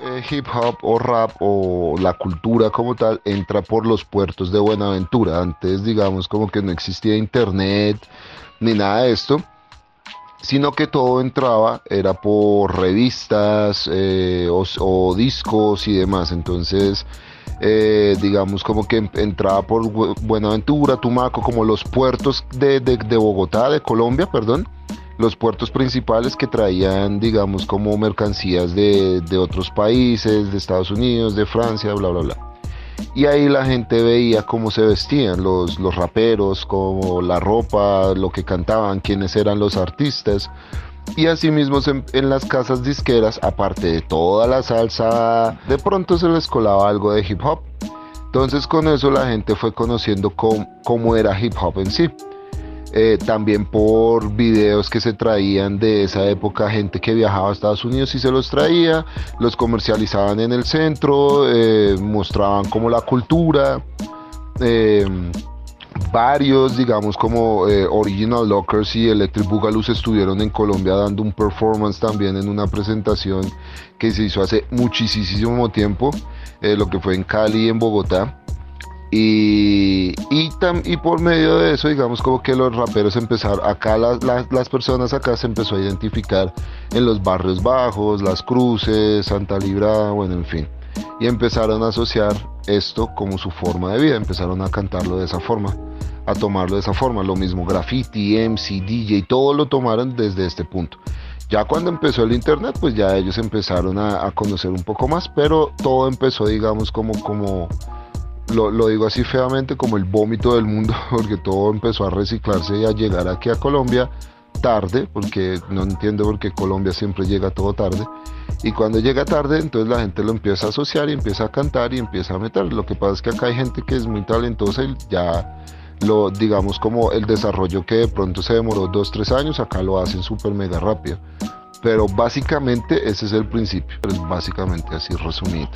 eh, hip hop o rap o la cultura como tal entra por los puertos de Buenaventura. Antes, digamos, como que no existía internet ni nada de esto, sino que todo entraba, era por revistas eh, o, discos y demás. Entonces, eh, digamos, como que entraba por Buenaventura, Tumaco, como los puertos de, de Bogotá, de Colombia, perdón los puertos principales que traían, digamos, como mercancías de, otros países, de Estados Unidos, de Francia, bla, bla, bla. Y ahí la gente veía cómo se vestían los, los raperos, como la ropa, lo que cantaban, quiénes eran los artistas. Y asimismo en, en las casas disqueras, aparte de toda la salsa, de pronto se les colaba algo de hip hop. Entonces con eso la gente fue conociendo cómo, cómo era hip hop en sí. Eh, también por videos que se traían de esa época, gente que viajaba a Estados Unidos y se los traía, los comercializaban en el centro, eh, mostraban como la cultura. Eh, varios, digamos como Original Lockers y Electric Boogaloo estuvieron en Colombia dando un performance también en una presentación que se hizo hace muchísimo tiempo, lo que fue en Cali y en Bogotá. Y, y, y, por medio de eso, digamos como que los raperos empezaron, acá las, las, personas acá se empezó a identificar en los barrios bajos, las cruces, Santa Libra, bueno, en fin. Y empezaron a asociar esto como su forma de vida, empezaron a cantarlo de esa forma, a tomarlo de esa forma. Lo mismo graffiti, MC, DJ, todo lo tomaron desde este punto. Ya cuando empezó el internet, pues ya ellos empezaron a, a conocer un poco más, pero todo empezó, digamos, como, como lo, digo así feamente, como el vómito del mundo, porque todo empezó a reciclarse y a llegar aquí a Colombia tarde, porque no entiendo por qué Colombia siempre llega todo tarde. Y cuando llega tarde, entonces la gente lo empieza a asociar y empieza a cantar y empieza a meter. Lo que pasa es que acá hay gente que es muy talentosa y ya lo, digamos, como el desarrollo que de pronto se demoró dos, tres años, acá lo hacen súper mega rápido. Pero básicamente ese es el principio, es básicamente así resumido.